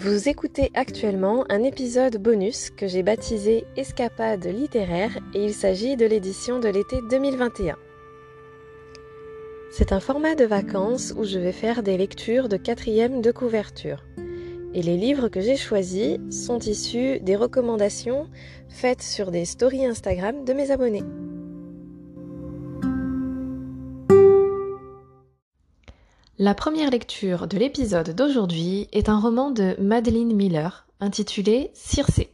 Vous écoutez actuellement un épisode bonus que j'ai baptisé Escapade littéraire et il s'agit de l'édition de l'été 2021. C'est un format de vacances où je vais faire des lectures de quatrième de couverture. Et les livres que j'ai choisis sont issus des recommandations faites sur des stories Instagram de mes abonnés. La première lecture de l'épisode d'aujourd'hui est un roman de Madeleine Miller intitulé Circé.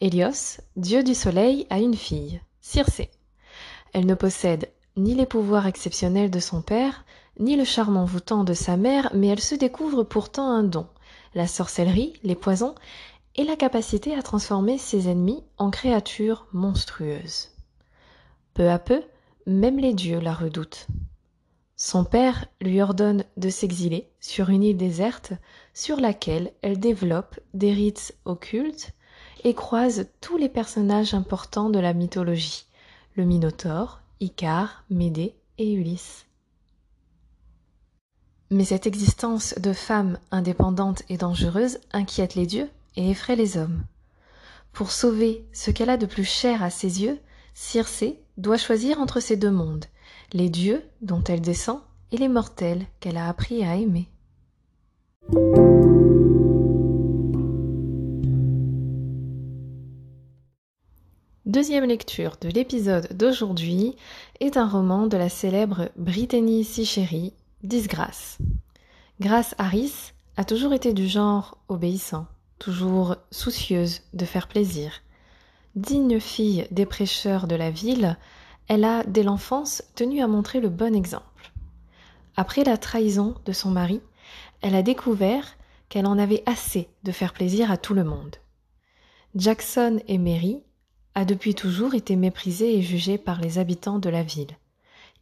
Hélios, dieu du soleil, a une fille, Circé. Elle ne possède ni les pouvoirs exceptionnels de son père, ni le charme envoûtant de sa mère, mais elle se découvre pourtant un don, la sorcellerie, les poisons et la capacité à transformer ses ennemis en créatures monstrueuses. Peu à peu, même les dieux la redoutent. Son père lui ordonne de s'exiler sur une île déserte sur laquelle elle développe des rites occultes et croise tous les personnages importants de la mythologie, le Minotaure, Icare, Médée et Ulysse. Mais cette existence de femme indépendante et dangereuse inquiète les dieux et effraie les hommes. Pour sauver ce qu'elle a de plus cher à ses yeux, Circé doit choisir entre ces deux mondes, les dieux dont elle descend et les mortels qu'elle a appris à aimer. Deuxième lecture de l'épisode d'aujourd'hui est un roman de la célèbre Brittany Sicheri, Disgrâce. Grace Harris a toujours été du genre obéissant, toujours soucieuse de faire plaisir. Digne fille des prêcheurs de la ville, elle a, dès l'enfance, tenu à montrer le bon exemple. Après la trahison de son mari, elle a découvert qu'elle en avait assez de faire plaisir à tout le monde. Jackson et Mary a depuis toujours été méprisé et jugé par les habitants de la ville.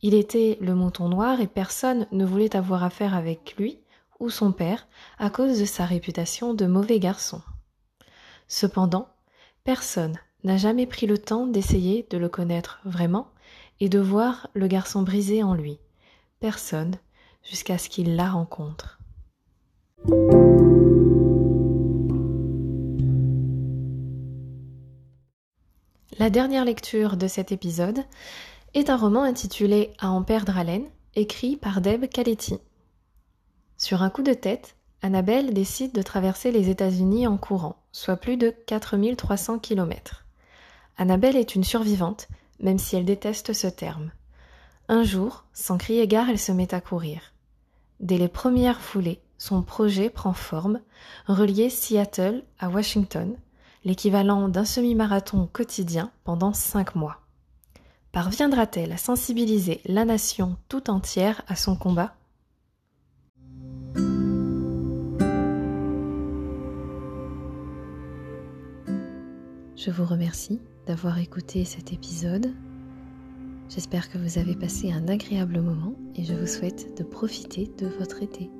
Il était le mouton noir et personne ne voulait avoir affaire avec lui ou son père à cause de sa réputation de mauvais garçon. Cependant, personne n'a jamais pris le temps d'essayer de le connaître vraiment et de voir le garçon brisé en lui. Personne jusqu'à ce qu'il la rencontre. La dernière lecture de cet épisode est un roman intitulé À en perdre haleine, écrit par Deb Caletti. Sur un coup de tête, Annabelle décide de traverser les États-Unis en courant, soit plus de 4300 km. Annabelle est une survivante même si elle déteste ce terme. Un jour, sans crier gare, elle se met à courir. Dès les premières foulées, son projet prend forme, relier Seattle à Washington, l'équivalent d'un semi-marathon quotidien pendant cinq mois. Parviendra-t-elle à sensibiliser la nation tout entière à son combat? Je vous remercie d'avoir écouté cet épisode. J'espère que vous avez passé un agréable moment et je vous souhaite de profiter de votre été.